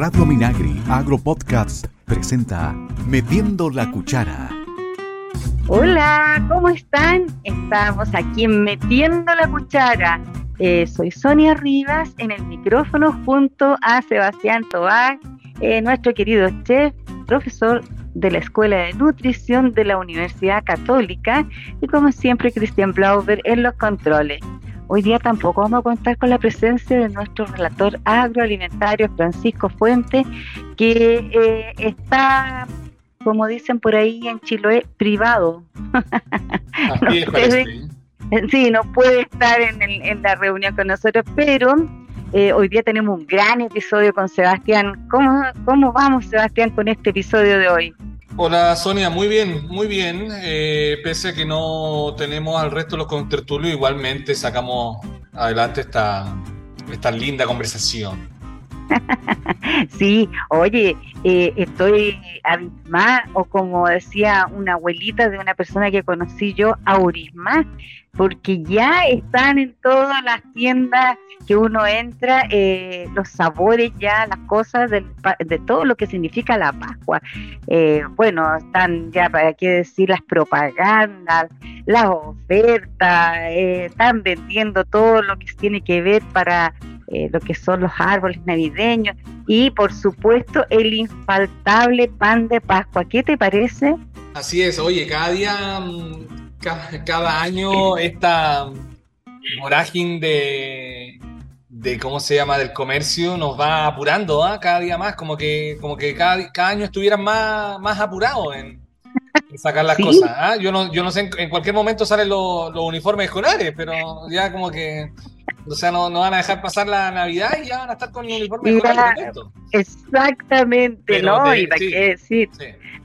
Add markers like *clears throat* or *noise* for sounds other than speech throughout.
Radio Minagri Agro Podcast presenta Metiendo la Cuchara. Hola, ¿cómo están? Estamos aquí en Metiendo la Cuchara. Eh, soy Sonia Rivas en el micrófono junto a Sebastián Tobar, eh, nuestro querido chef, profesor de la Escuela de Nutrición de la Universidad Católica y como siempre Cristian Blauber en los controles. Hoy día tampoco vamos a contar con la presencia de nuestro relator agroalimentario Francisco Fuente, que eh, está, como dicen por ahí en Chiloé, privado. *laughs* no puede, sí, no puede estar en, la reunión con nosotros, pero eh, hoy día tenemos un gran episodio con Sebastián. ¿Cómo, ¿Cómo vamos, Sebastián, con este episodio de hoy? Hola Sonia, muy bien, muy bien. Eh, pese a que no tenemos al resto de los contertulios, igualmente sacamos adelante esta, esta linda conversación. *laughs* sí, oye, eh, estoy abismada, o como decía una abuelita de una persona que conocí yo, aurisma, porque ya están en todas las tiendas que uno entra, eh, los sabores ya, las cosas de, todo lo que significa la Pascua. Eh, bueno, están ya, para qué decir, las propagandas, las ofertas, eh, están vendiendo todo lo que tiene que ver para lo que son los árboles navideños y por supuesto el infaltable pan de Pascua. ¿Qué te parece? Así es, oye, cada día mm, cada, año esta vorágine de, de, ¿cómo se llama?, del comercio nos va apurando, ¿ah? cada día más, como que, como que cada, cada año estuvieran más, más apurados en, sacar las cosas. ¿ah? Yo, no, yo no sé, en, cualquier momento salen los, los uniformes escolares, pero ya como que o sea, no, no, van a dejar pasar la Navidad y ya van a estar con el uniforme escolar Exactamente, ¿no? y hay que decir,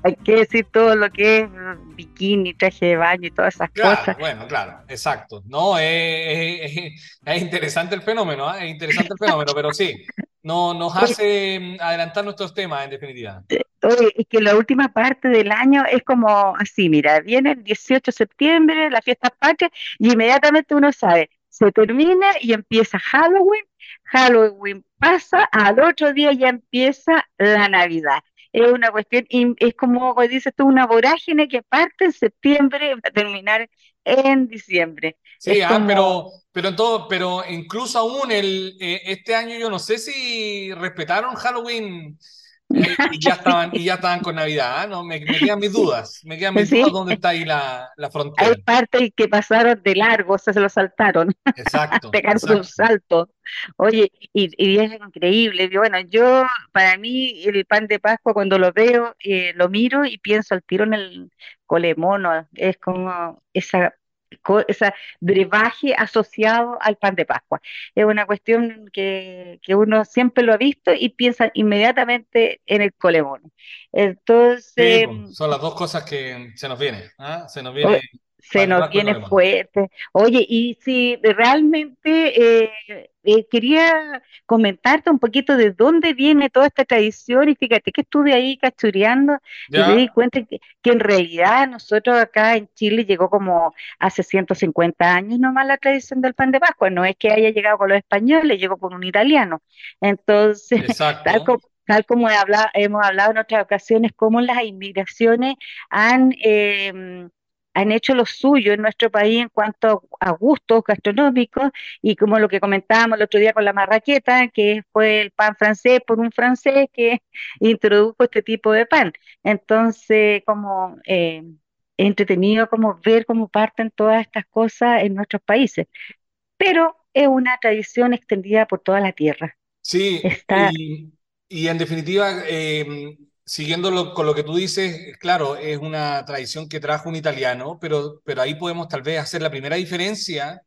hay que decir todo lo que es bikini, traje de baño y todas esas cosas. Bueno, claro, exacto. No, es, es, interesante el fenómeno, ¿eh? es interesante el fenómeno, pero sí, no, nos *laughs* hace mm, adelantar nuestros temas, en definitiva. Oye, es que la última parte del año es como así, mira, viene el 18 de septiembre, la fiesta patria, y inmediatamente uno sabe, se termina y empieza Halloween, Halloween pasa, al otro día ya empieza la Navidad. Es una cuestión, es como dices tú, una vorágine que parte en septiembre y va a terminar en diciembre. Sí, ah, pero, pero, en todo, pero incluso aún el, eh, este año yo no sé si respetaron Halloween y, ya estaban, y ya estaban con Navidad, ¿ah? ¿no? Me, quedan mis dudas, me quedan mis dudas dónde está ahí la, la, frontera. Hay partes que pasaron de largo, o sea, se lo saltaron. Exacto. *laughs* Pegaron un salto. Oye, y, y, es increíble. Bueno, yo, para mí, el pan de Pascua, cuando lo veo, eh, lo miro y pienso al tiro en el colemono. Es como esa ese brebaje asociado al pan de Pascua. Es una cuestión que, uno siempre lo ha visto y piensa inmediatamente en el colemón. Entonces... Pues, son las dos cosas que se nos vienen. ¿ah? Se nos viene se nos viene fuerte. Oye, y si realmente eh, eh, quería comentarte un poquito de dónde viene toda esta tradición, y fíjate que estuve ahí cachureando y me di cuenta que, en realidad nosotros acá en Chile llegó como hace 150 años nomás la tradición del pan de Pascua, no es que haya llegado con los españoles, llegó con un italiano. Entonces, *laughs* tal como, tal como hemos hablado en otras ocasiones, cómo las inmigraciones han... Eh, han hecho lo suyo en nuestro país en cuanto a gustos gastronómicos y como lo que comentábamos el otro día con la marraqueta, que fue el pan francés por un francés que *laughs* introdujo este tipo de pan. Entonces, como eh, entretenido como ver cómo parten todas estas cosas en nuestros países. Pero es una tradición extendida por toda la tierra. Sí, y, en definitiva, eh, siguiendo con lo que tú dices, claro, es una tradición que trajo un italiano, pero, pero ahí podemos tal vez hacer la primera diferencia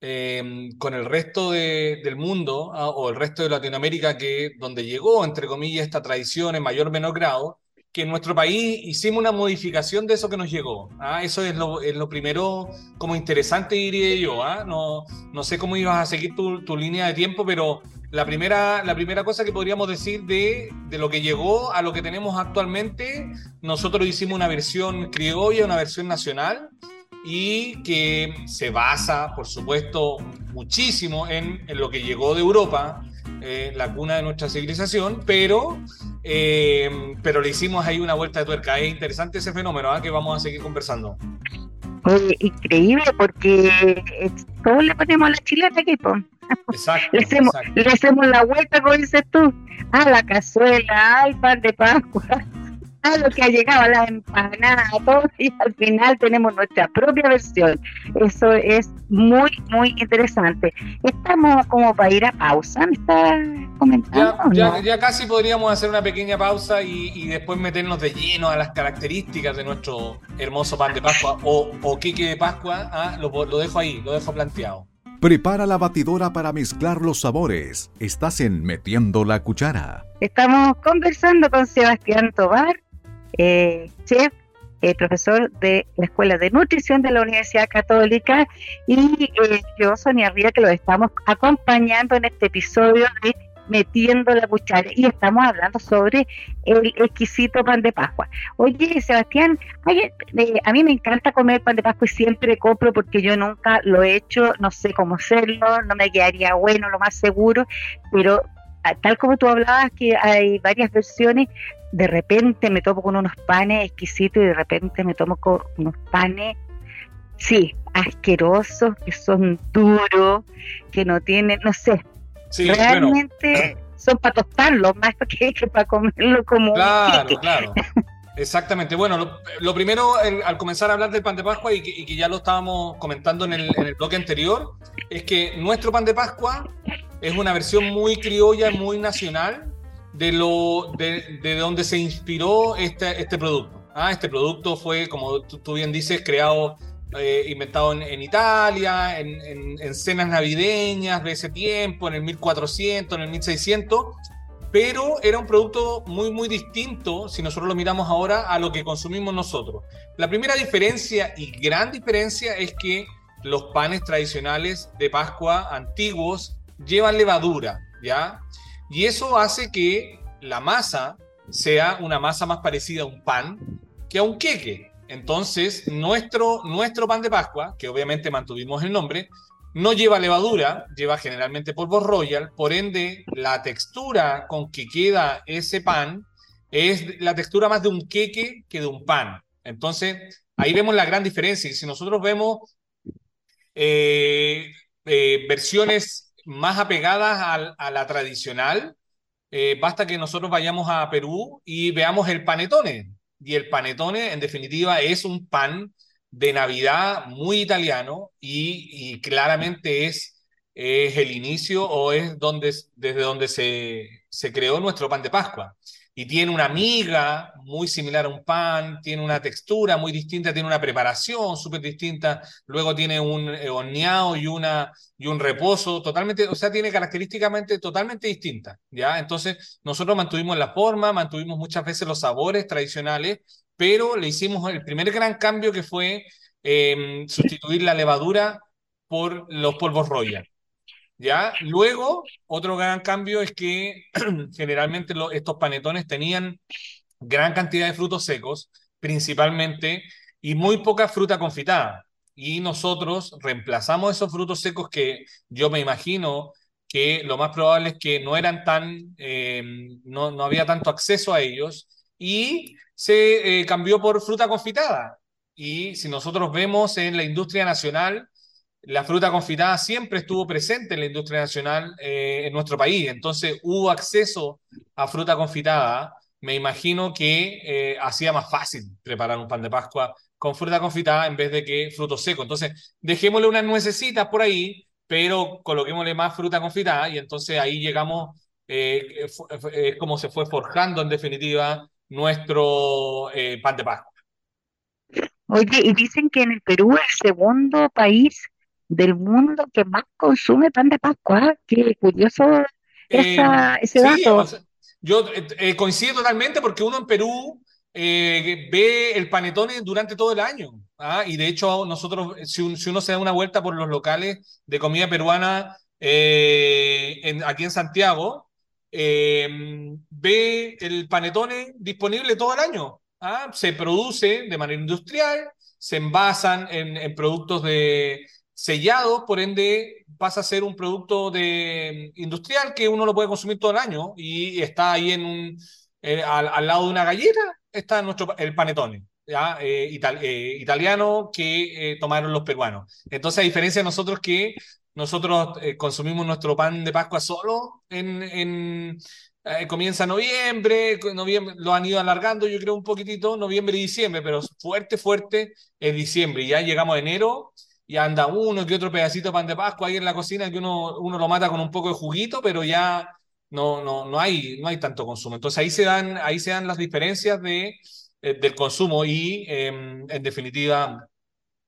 eh, con el resto del mundo ah, o el resto de Latinoamérica, que donde llegó, entre comillas, esta tradición en mayor o menor grado, que en nuestro país hicimos una modificación de eso que nos llegó. ¿ah? Eso es lo, es lo, primero como interesante, diría yo. ¿ah? No, no sé cómo ibas a seguir tu, tu línea de tiempo, pero la primera, la primera cosa que podríamos decir de, de, lo que llegó a lo que tenemos actualmente, nosotros hicimos una versión criolla, una versión nacional, y que se basa, por supuesto, muchísimo en, en lo que llegó de Europa, eh, la cuna de nuestra civilización, pero, eh, pero le hicimos ahí una vuelta de tuerca. Es interesante ese fenómeno ¿ah? que vamos a seguir conversando. Oye, increíble porque todos le ponemos la chilena aquí, Exacto *laughs* le, hacemos, le hacemos la vuelta, como dices tú, a la cazuela, al pan de Pascua lo que ha llegado, la empanada, todo, y al final tenemos nuestra propia versión. Eso es muy, muy interesante. Estamos como para ir a pausa, ¿me está comentando? Ya, ya, casi podríamos hacer una pequeña pausa y, después meternos de lleno a las características de nuestro hermoso pan de Pascua o, o de Pascua. Ah, lo, lo dejo ahí, lo dejo planteado. Prepara la batidora para mezclar los sabores. Estás en Metiendo la Cuchara. Estamos conversando con Sebastián Tobar, eh, chef, eh, profesor de la Escuela de Nutrición de la Universidad Católica, y eh, yo, Sonia Ría, que lo estamos acompañando en este episodio de Metiendo la Cuchara, y estamos hablando sobre el exquisito pan de Pascua. Oye, Sebastián, a mí me encanta comer pan de Pascua y siempre compro porque yo nunca lo he hecho, no sé cómo hacerlo, no me quedaría bueno, lo más seguro, pero tal como tú hablabas, que hay varias versiones, de repente me tomo con unos panes exquisitos y de repente me tomo con unos panes, sí, asquerosos, que son duros, que no tienen, no sé, realmente son para tostarlos más que, para comerlo como... Claro, claro. Exactamente. Bueno, lo, primero, al comenzar a hablar del pan de Pascua y que, ya lo estábamos comentando en el, en el, bloque anterior, es que nuestro pan de Pascua es una versión muy criolla, muy nacional de, lo, de, de donde se inspiró este, este producto. Ah, este producto fue, como tú, bien dices, creado, eh, inventado en, Italia, en, en, cenas navideñas de ese tiempo, en el 1400, en el 1600, pero era un producto muy, muy distinto, si nosotros lo miramos ahora, a lo que consumimos nosotros. La primera diferencia y gran diferencia es que los panes tradicionales de Pascua antiguos llevan levadura, ¿ya? Y eso hace que la masa sea una masa más parecida a un pan que a un queque. Entonces, nuestro, nuestro pan de Pascua, que obviamente mantuvimos el nombre, no lleva levadura, lleva generalmente polvo royal, por ende la textura con que queda ese pan es la textura más de un queque que de un pan. Entonces, ahí vemos la gran diferencia. Y si nosotros vemos eh, eh, versiones más apegadas a, la tradicional, eh, basta que nosotros vayamos a Perú y veamos el panetone. Y el panetone, en definitiva, es un pan de Navidad muy italiano y, claramente es, es, el inicio o es donde, desde donde se, se creó nuestro pan de Pascua y tiene una miga muy similar a un pan, tiene una textura muy distinta, tiene una preparación súper distinta, luego tiene un eh, horneado y, una, y un reposo totalmente, o sea, tiene característicamente totalmente distintas, ¿ya? Entonces, nosotros mantuvimos la forma, mantuvimos muchas veces los sabores tradicionales, pero le hicimos el primer gran cambio que fue em, sustituir la levadura por los polvos Royal. ¿Ya? Luego, otro gran cambio es que *clears throat* generalmente estos panetones tenían gran cantidad de frutos secos, principalmente, y muy poca fruta confitada. Y nosotros reemplazamos esos frutos secos que yo me imagino que lo más probable es que no eran tan, eh, no, no, había tanto acceso a ellos, y se eh, cambió por fruta confitada. Y si nosotros vemos en la industria nacional, la fruta confitada siempre estuvo presente en la industria nacional eh, en nuestro país, entonces hubo acceso a fruta confitada. Me imagino que eh, hacía más fácil preparar un pan de Pascua con fruta confitada en vez de que fruto seco. Entonces, dejémosle unas nuecesitas por ahí, pero coloquémosle más fruta confitada y entonces ahí llegamos, eh, es como se fue forjando en definitiva nuestro pan de Pascua. Oye, y dicen que en el Perú el segundo país del mundo que más consume pan de Pascua. Qué curioso eh, ese dato. yo eh, eh, coincido totalmente porque uno en Perú ve el panetone durante todo el año. ¿ah? Y de hecho, nosotros, si, uno se da una vuelta por los locales de comida peruana en, aquí en Santiago, ve el panetone disponible todo el año. ¿ah? Se produce de manera industrial, se envasan en productos de, sellado, por ende pasa a ser un producto de, industrial que uno lo puede consumir todo el año y está ahí en un, eh, al, lado de una galleta, está nuestro, el panetone. ¿ya? Eh, eh, italiano que tomaron los peruanos. Entonces, a diferencia de nosotros que nosotros consumimos nuestro pan de Pascua solo en, en comienza noviembre, noviembre, lo han ido alargando yo creo un poquitito, noviembre y diciembre, pero fuerte, fuerte es diciembre. Ya llegamos a enero y anda uno que otro pedacito de pan de Pascua ahí en la cocina que uno, uno lo mata con un poco de juguito, pero ya no, no, no, hay, no hay tanto consumo. Entonces ahí se dan, ahí se dan las diferencias de, eh, del consumo y em, en definitiva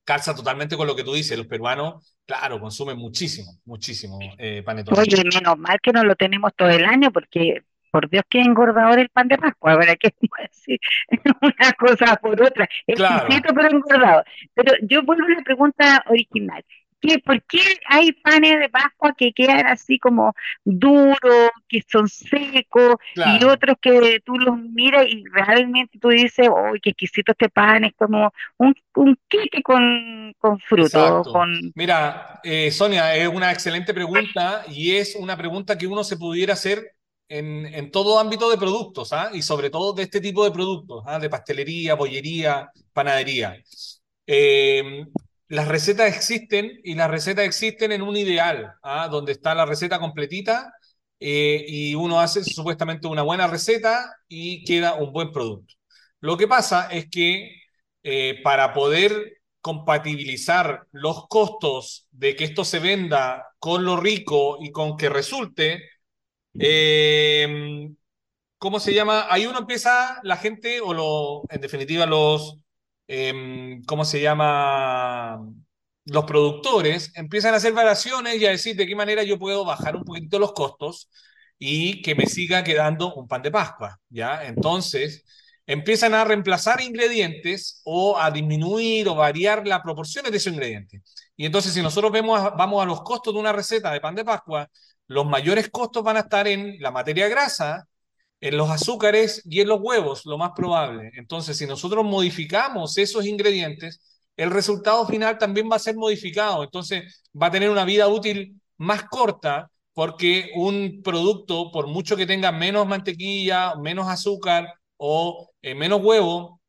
calza totalmente con lo que tú dices. Los peruanos, claro, consumen muchísimo, muchísimo eh, panetón. Oye, menos mal que no lo tenemos todo el año porque por Dios que engordador el pan de Pascua, ahora que *laughs* decir una cosa por otra, claro. pero engordado. Pero yo vuelvo a la pregunta original. ¿Qué, ¿Por qué hay panes de Pascua que quedan así como duros, que son secos, y otros que tú los miras y realmente tú dices, ¡oh, qué exquisito este pan! Es como un, un con, con fruto. Con... Mira, eh, Sonia, es una excelente pregunta y es una pregunta que uno se pudiera hacer en, todo ámbito de productos, ¿ah? y sobre todo de este tipo de productos, ¿ah? de pastelería, bollería, panadería. Eh, las recetas existen y las recetas existen en un ideal, ¿ah? donde está la receta completita eh, y uno hace supuestamente una buena receta y queda un buen producto. Lo que pasa es que eh, para poder compatibilizar los costos de que esto se venda con lo rico y con que resulte, Em, ¿Cómo se llama? Ahí uno empieza, la gente, o lo, en definitiva los, em, ¿cómo se llama? Los productores empiezan a hacer variaciones y a decir de qué manera yo puedo bajar un poquito los costos y que me siga quedando un pan de Pascua, ¿ya? Entonces, empiezan a reemplazar ingredientes o a disminuir o variar las proporciones de esos ingredientes. Y entonces, si nosotros vemos, vamos a los costos de una receta de pan de Pascua, los mayores costos van a estar en la materia grasa, en los azúcares y en los huevos, lo más probable. Entonces, si nosotros modificamos esos ingredientes, el resultado final también va a ser modificado. Entonces, va a tener una vida útil más corta porque un producto, por mucho que tenga menos mantequilla, menos azúcar o eh, menos huevo,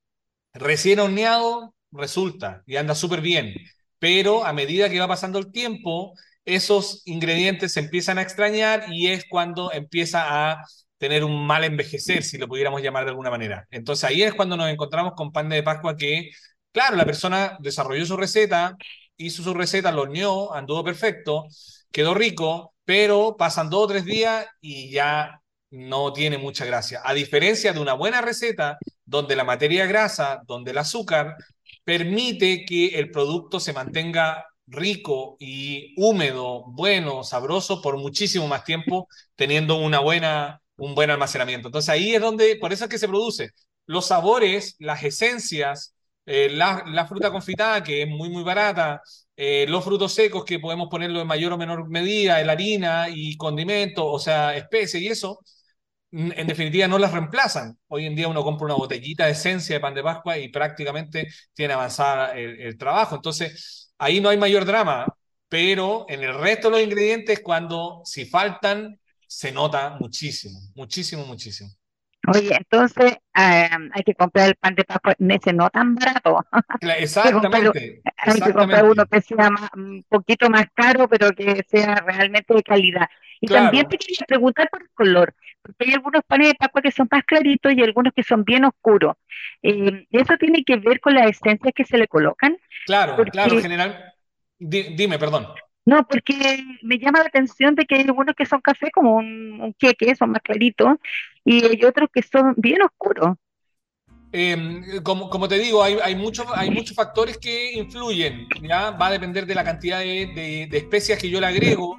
recién horneado, resulta y anda súper bien. Pero a medida que va pasando el tiempo, esos ingredientes se empiezan a extrañar y es cuando empieza a tener un mal envejecer, si lo pudiéramos llamar de alguna manera. Entonces ahí es cuando nos encontramos con pan de Pascua que, claro, la persona desarrolló su receta, hizo su receta, lo horneó, anduvo perfecto, quedó rico, pero pasan dos o tres días y ya no tiene mucha gracia. A diferencia de una buena receta, donde la materia grasa, donde el azúcar, permite que el producto se mantenga rico y húmedo, bueno, sabroso por muchísimo más tiempo, teniendo una buena, un buen almacenamiento. Entonces ahí es donde, por eso es que se produce. Los sabores, las esencias, eh, la, fruta confitada, que es muy, muy barata, eh, los frutos secos, que podemos ponerlo en mayor o menor medida, la harina y condimento, o sea, especies y eso, en definitiva no las reemplazan. Hoy en día uno compra una botellita de esencia de pan de Pascua y prácticamente tiene avanzada el trabajo. Entonces, ahí no hay mayor drama, pero en el resto de los ingredientes, cuando si faltan, se nota muchísimo, muchísimo, muchísimo. Oye, entonces hay que comprar el pan de Pascua en ese no tan barato. *laughs* Exactamente. hay que comprar uno que sea un poquito más caro, pero que sea realmente de calidad. Y también te quería preguntar por el color, porque hay algunos panes de Pascua que son más claritos y algunos que son bien oscuros. Eh, ¿Eso tiene que ver con las esencias que se le colocan? Claro, claro, en general. dime, perdón. No, porque me llama la atención de que hay algunos que son café como un, queque, son más claritos, y hay otros que son bien oscuros. Em, como, como, te digo, hay, hay, muchos, hay muchos factores que influyen, ¿ya? Va a depender de la cantidad de, de, especias que yo le agrego.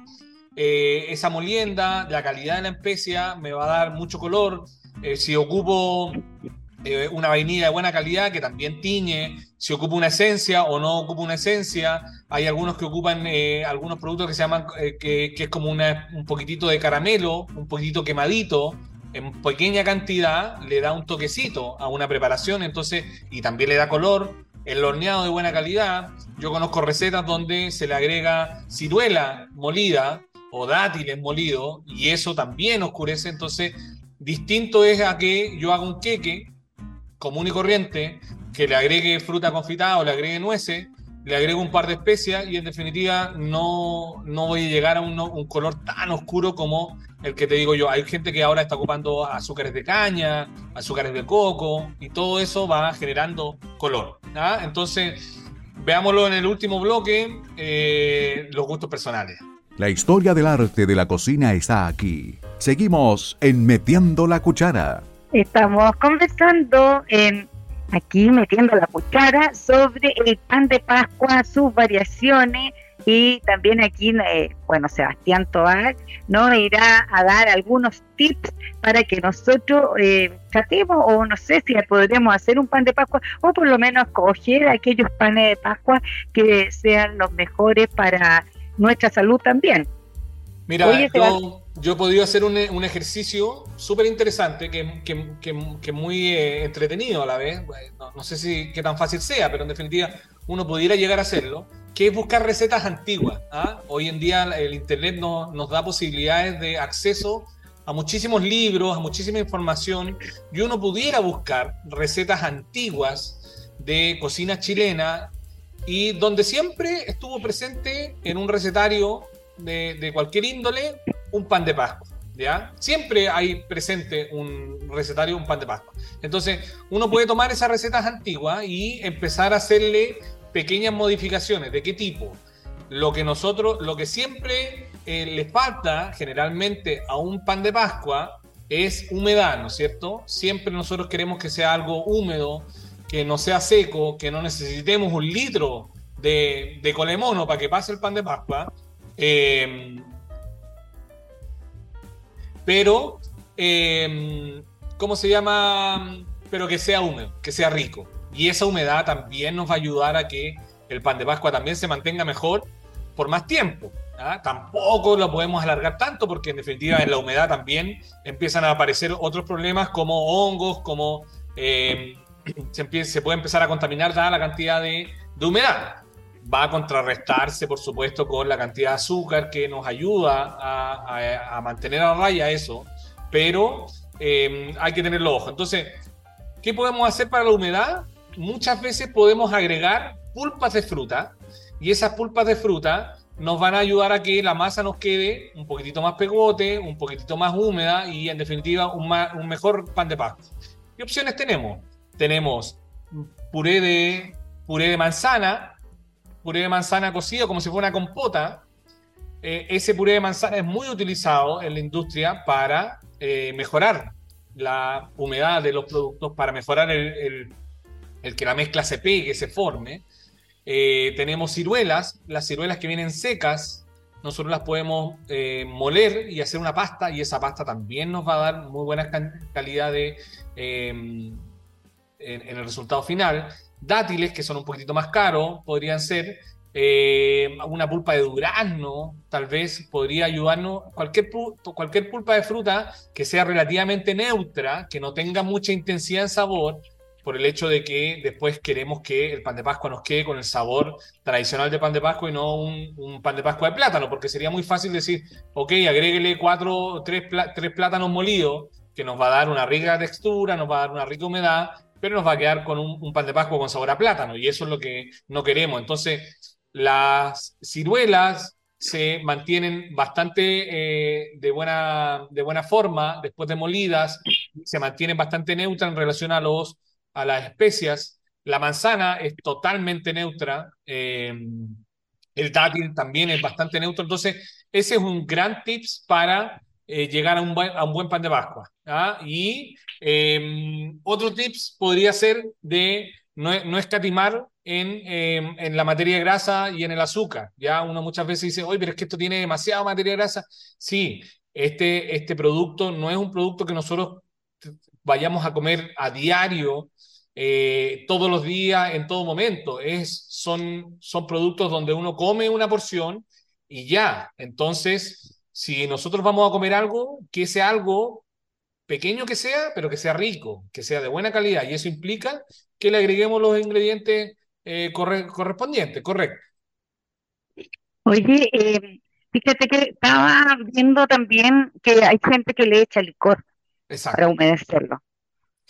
Eh, esa molienda, la calidad de la especia me va a dar mucho color. Eh, si ocupo eh, una vainilla de buena calidad que también tiñe, si ocupa una esencia o no ocupa una esencia. Hay algunos que ocupan eh, algunos productos que se llaman, eh, que, es como un poquitito de caramelo, un poquitito quemadito, en pequeña cantidad le da un toquecito a una preparación, entonces, y también le da color. el horneado de buena calidad. Yo conozco recetas donde se le agrega ciruela molida o dátiles molidos y eso también oscurece. Entonces, distinto es a que yo haga un queque común y corriente, que le agregue fruta confitada o le agregue nueces, le agrego un par de especias y en definitiva no, no voy a llegar a un, color tan oscuro como el que te digo yo. Hay gente que ahora está ocupando azúcares de caña, azúcares de coco y todo eso va generando color. Entonces, veámoslo en el último bloque, eh, los gustos personales. La historia del arte de la cocina está aquí. Seguimos en Metiendo la Cuchara. Estamos conversando en aquí metiendo la cuchara sobre el pan de Pascua, sus variaciones y también aquí, eh, bueno, Sebastián Tobar nos irá a dar algunos tips para que nosotros eh, tratemos o no sé si podremos hacer un pan de Pascua o por lo menos coger aquellos panes de Pascua que sean los mejores para nuestra salud también. Mira, yo, he podido hacer un, ejercicio súper interesante que, que, muy eh, entretenido a la vez. No, sé si qué tan fácil sea, pero en definitiva uno pudiera llegar a hacerlo, que es buscar recetas antiguas. ¿ah? Hoy en día el Internet nos da posibilidades de acceso a muchísimos libros, a muchísima información, y uno pudiera buscar recetas antiguas de cocina chilena y donde siempre estuvo presente en un recetario de, cualquier índole un pan de Pascua. ¿Ya? Siempre hay presente un recetario, un pan de Pascua. Entonces, uno puede tomar esas recetas antiguas y empezar a hacerle pequeñas modificaciones. ¿De qué tipo? Lo que nosotros, lo que siempre eh, le falta generalmente a un pan de Pascua es humedad, ¿no es cierto? Siempre nosotros queremos que sea algo húmedo, que no sea seco, que no necesitemos un litro de, de colemono para que pase el pan de Pascua. Eh, pero, eh, ¿cómo se llama? Pero que sea húmedo, que sea rico. Y esa humedad también nos va a ayudar a que el pan de Pascua también se mantenga mejor por más tiempo. ¿ah? Tampoco lo podemos alargar tanto porque en definitiva en la humedad también empiezan a aparecer otros problemas como hongos, como eh, se, puede empezar a contaminar dada la cantidad de humedad va a contrarrestarse, por supuesto, con la cantidad de azúcar que nos ayuda a, mantener a raya eso, pero eh, hay que tenerlo ojo. Entonces, ¿qué podemos hacer para la humedad? Muchas veces podemos agregar pulpas de fruta y esas pulpas de fruta nos van a ayudar a que la masa nos quede un poquitito más pegote, un poquitito más húmeda y en definitiva un, un mejor pan de pasta. ¿Qué opciones tenemos? Tenemos puré de, puré de manzana, puré de manzana cocido como si fuera una compota. Eh, ese puré de manzana es muy utilizado en la industria para eh, mejorar la humedad de los productos, para mejorar el, que la mezcla se pegue, se forme. Eh, tenemos ciruelas, las ciruelas que vienen secas, nosotros las podemos moler y hacer una pasta y esa pasta también nos va a dar muy buena calidad de, en, el resultado final dátiles, que son un poquitito más caros, podrían ser. Eh, una pulpa de durazno, tal vez podría ayudarnos. Cualquier, cualquier pulpa de fruta que sea relativamente neutra, que no tenga mucha intensidad en sabor, por el hecho de que después queremos que el pan de Pascua nos quede con el sabor tradicional de pan de Pascua y no un, pan de Pascua de plátano, porque sería muy fácil decir, ok, agréguele cuatro, tres, tres plátanos molidos, que nos va a dar una rica textura, nos va a dar una rica humedad, pero nos va a quedar con un, pan de Pascua con sabor a plátano y eso es lo que no queremos. Entonces, las ciruelas se mantienen bastante eh, de, buena, de buena forma después de molidas, se mantienen bastante neutra en relación a, los, a las especias. La manzana es totalmente neutra. Eh, el dátil también es bastante neutro. Entonces, ese es un gran tips para eh, llegar a un, buen, a un buen pan de Pascua. ¿ah? Y em, otro tips podría ser de no, no escatimar en, em, en, la materia grasa y en el azúcar. Ya uno muchas veces dice, oye, pero es que esto tiene demasiada materia grasa. Sí, este, este producto no es un producto que nosotros vayamos a comer a diario, eh, todos los días, en todo momento. Es, son, son productos donde uno come una porción y ya. Entonces, si nosotros vamos a comer algo, que sea algo pequeño que sea, pero que sea rico, que sea de buena calidad. Y eso implica que le agreguemos los ingredientes eh, correspondiente, correcto. Oye, eh, fíjate que estaba viendo también que hay gente que le echa licor para humedecerlo.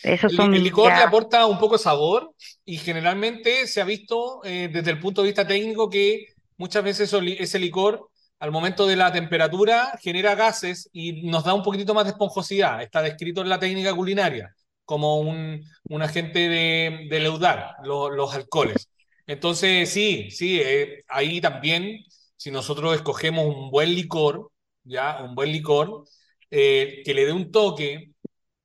Eso el, licor le aporta un poco de sabor y generalmente se ha visto eh, desde el punto de vista técnico que muchas veces ese licor al momento de la temperatura genera gases y nos da un poquitito más de esponjosidad. Está descrito en la técnica culinaria como un, un agente de, de leudar los alcoholes. Entonces, sí, sí, eh, ahí también, si nosotros escogemos un buen licor, ya, un buen licor, eh, que le dé un toque,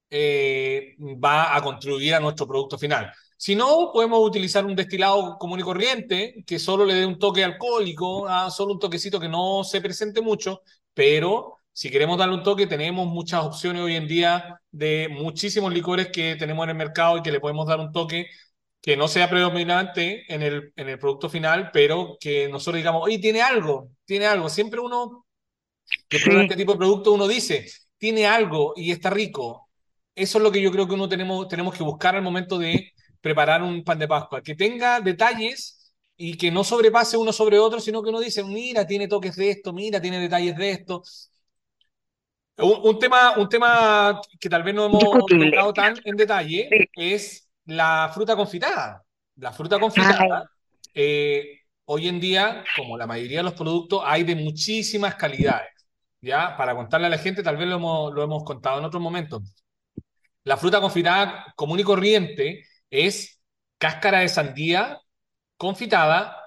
eh, va a contribuir a nuestro producto final. Si no, podemos utilizar un destilado común y corriente que solo le dé un toque alcohólico, ah, solo un toquecito que no se presente mucho, pero si queremos darle un toque, tenemos muchas opciones hoy en día de muchísimos licores que tenemos en el mercado y que le podemos dar un toque que no sea predominante en el, en el producto final, pero que nosotros digamos, oye, tiene algo, tiene algo. Siempre uno que este tipo de producto uno dice, tiene algo y está rico. Eso es lo que yo creo que uno tenemos, tenemos que buscar al momento de preparar un pan de Pascua, que tenga detalles y que no sobrepase uno sobre otro, sino que uno dice, mira, tiene toques de esto, mira, tiene detalles de esto. Un, tema, un tema que tal vez no hemos tocado tan en detalle es la fruta confitada. La fruta confitada, eh, hoy en día, como la mayoría de los productos, hay de muchísimas calidades. ¿ya? Para contarle a la gente, tal vez lo hemos, lo hemos contado en otros momentos. La fruta confitada común y corriente es cáscara de sandía confitada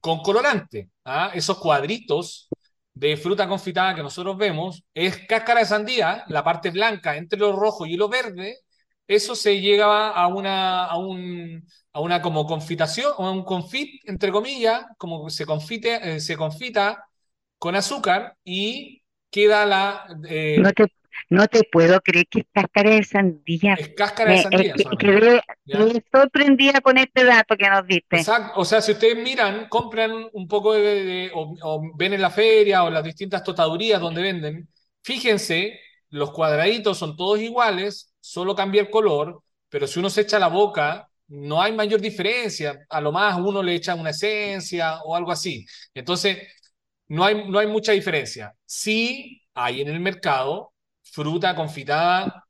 con colorante. ¿ah? Esos cuadritos de fruta confitada que nosotros vemos es cáscara de sandía, la parte blanca entre lo rojo y lo verde. Eso se llega a una, a un, a una como confitación, o un confit, entre comillas, como se, confite, eh, se confita con azúcar y queda la... Eh, no te puedo creer que es cáscara de sandía. Es cáscara de sandía. quedé, sorprendida con este dato que nos diste. Exacto. O sea, si ustedes miran, compran un poco de, o, ven en la feria o las distintas totadurías donde venden, fíjense, los cuadraditos son todos iguales, solo cambia el color, pero si uno se echa la boca, no hay mayor diferencia. A lo más uno le echa una esencia o algo así. Entonces, no hay, no hay mucha diferencia. Sí hay en el mercado fruta confitada,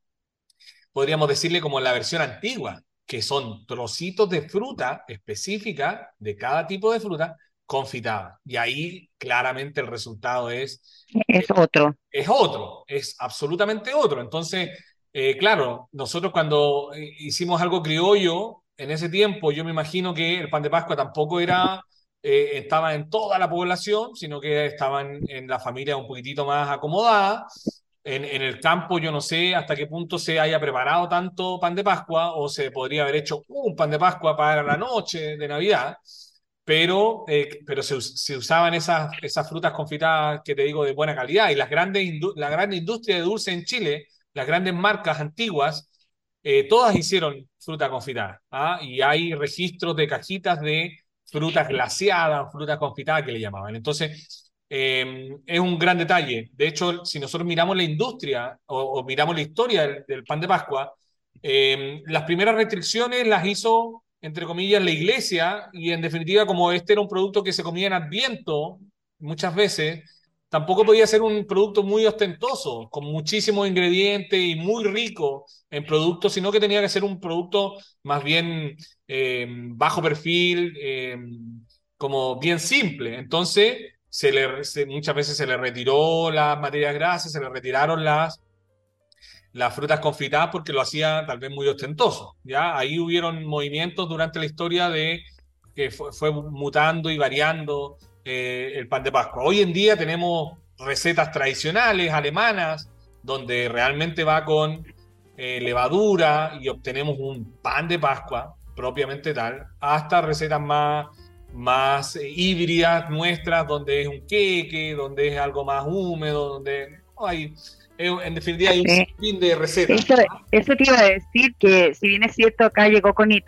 podríamos decirle como la versión antigua, que son trocitos de fruta específica de cada tipo de fruta confitada. Y ahí claramente el resultado es... Es otro. Es otro, es absolutamente otro. Entonces, eh, claro, nosotros cuando eh, hicimos algo criollo, en ese tiempo yo me imagino que el pan de Pascua tampoco era... Eh, estaba en toda la población, sino que estaban en la familia un poquitito más acomodada en, el campo yo no sé hasta qué punto se haya preparado tanto pan de Pascua o se podría haber hecho un pan de Pascua para la noche de Navidad, pero, eh, pero se, usaban esas, esas frutas confitadas que te digo de buena calidad y las grandes la gran industria de dulce en Chile, las grandes marcas antiguas, eh, todas hicieron fruta confitada ¿ah? y hay registros de cajitas de frutas glaciadas, frutas confitadas que le llamaban. Entonces, Em, es un gran detalle. De hecho, si nosotros miramos la industria o, miramos la historia del, pan de Pascua, em, las primeras restricciones las hizo, entre comillas, la iglesia y en definitiva, como este era un producto que se comía en adviento muchas veces, tampoco podía ser un producto muy ostentoso, con muchísimos ingredientes y muy rico en productos, sino que tenía que ser un producto más bien em, bajo perfil, como bien simple. Entonces, se le, muchas veces se le retiró las materias grasas, se le retiraron las, las frutas confitadas porque lo hacía tal vez muy ostentoso. ¿ya? Ahí hubieron movimientos durante la historia de que fue, mutando y variando eh, el pan de Pascua. Hoy en día tenemos recetas tradicionales alemanas donde realmente va con eh, levadura y obtenemos un pan de Pascua propiamente tal, hasta recetas más más eh, híbridas nuestras, donde es un queque, donde es algo más húmedo, donde hay, en definitiva hay un fin de recetas. Eso, te iba a decir que si bien es cierto acá llegó con eh,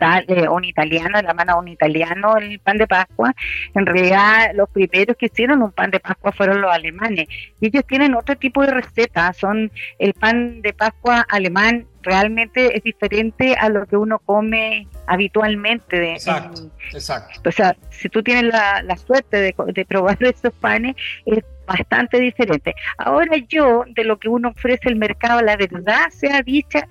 un italiano, la mano un italiano el pan de Pascua, en realidad los primeros que hicieron un pan de Pascua fueron los alemanes y ellos tienen otro tipo de recetas, son el pan de Pascua alemán realmente es diferente a lo que uno come habitualmente. exacto, exacto. O sea, si tú tienes la, la suerte de, de, probar *laughs* esos panes, es bastante diferente. Ahora yo, de lo que uno ofrece el mercado, la verdad sea dicha,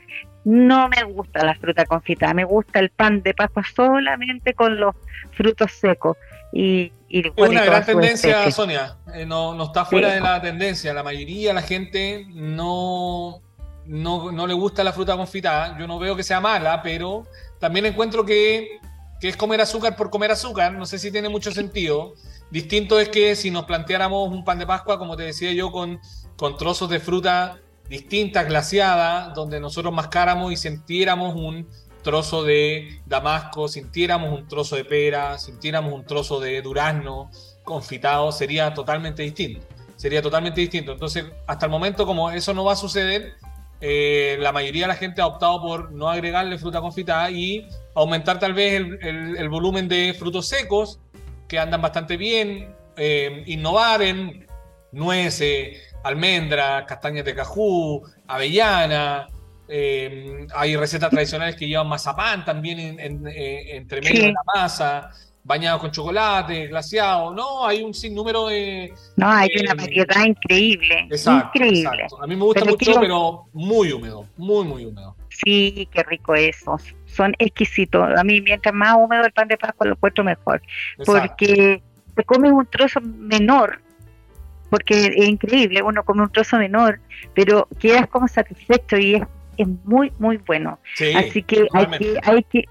no me gusta la fruta confitada, me gusta el pan de Pascua solamente con los frutos secos. Y, y es una gran tendencia, Sonia, eh, no, no, está fuera de la tendencia. La mayoría de la gente no, no, no, le gusta la fruta confitada. Yo no veo que sea mala, pero también encuentro que, que es comer azúcar por comer azúcar. No sé si tiene mucho sentido. Distinto es que si nos planteáramos un pan de Pascua, como te decía yo, con, con trozos de fruta distintas, glaciadas, donde nosotros mascáramos y sintiéramos un trozo de damasco, sintiéramos un trozo de pera, sintiéramos un trozo de durazno confitado, sería totalmente distinto. Sería totalmente distinto. Entonces, hasta el momento, como eso no va a suceder, eh, la mayoría de la gente ha optado por no agregarle fruta confitada y aumentar tal vez el, volumen de frutos secos que andan bastante bien, eh, innovar en nueces, almendras, castañas de cajú, avellana. Eh, hay recetas tradicionales que llevan mazapán también entre medio de la masa bañado con chocolate, glaciado, no, hay un sinnúmero de... No, hay una variedad increíble, increíble. A mí me gusta mucho, pero muy húmedo, muy, muy húmedo. Sí, qué rico eso, son exquisitos. A mí mientras más húmedo el pan de Pascua lo encuentro mejor, porque te comes un trozo menor, porque es increíble, uno come un trozo menor, pero quedas como satisfecho y es, es muy, muy bueno. Así que hay que, hay que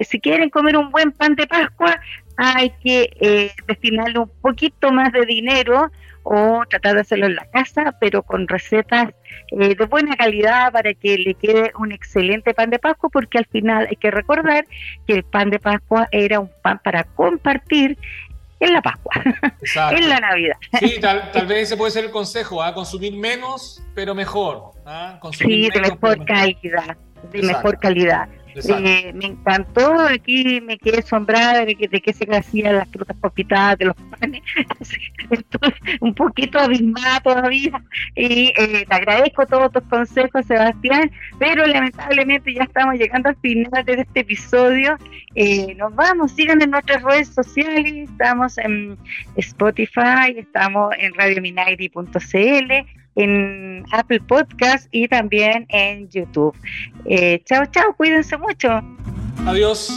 si quieren comer un buen pan de Pascua, hay que eh, destinarle un poquito más de dinero o tratar de hacerlo en la casa, pero con recetas eh, de buena calidad para que le quede un excelente pan de Pascua, porque al final hay que recordar que el pan de Pascua era un pan para compartir en la Pascua, *laughs* en la Navidad. Sí, tal, vez ese puede ser el consejo, a ¿ah? consumir menos, pero mejor. ¿ah? sí, de mejor calidad, de mejor calidad. Eh, me encantó, aquí me quedé asombrada de que, de que se hacían las frutas popitadas de los panes, *laughs* estoy un poquito abismada todavía. Y eh, te agradezco todos tus consejos Sebastián, pero lamentablemente ya estamos llegando al final de este episodio, eh, nos vamos, sigan en nuestras redes sociales, estamos en Spotify, estamos en radiominairi.cl, en Apple Podcast y también en YouTube. Eh, chao, chao, cuídense mucho. Adiós.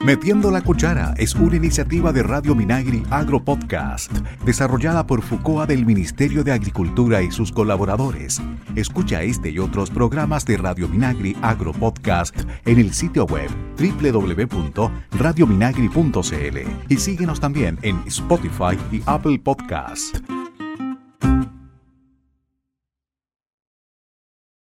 Metiendo la Cuchara es una iniciativa de Radio Minagri Agro Podcast, desarrollada por FUCOA del Ministerio de Agricultura y sus colaboradores. Escucha este y otros programas de Radio Minagri Agro Podcast en el sitio web www.radiominagri.cl y síguenos también en Spotify y Apple Podcast.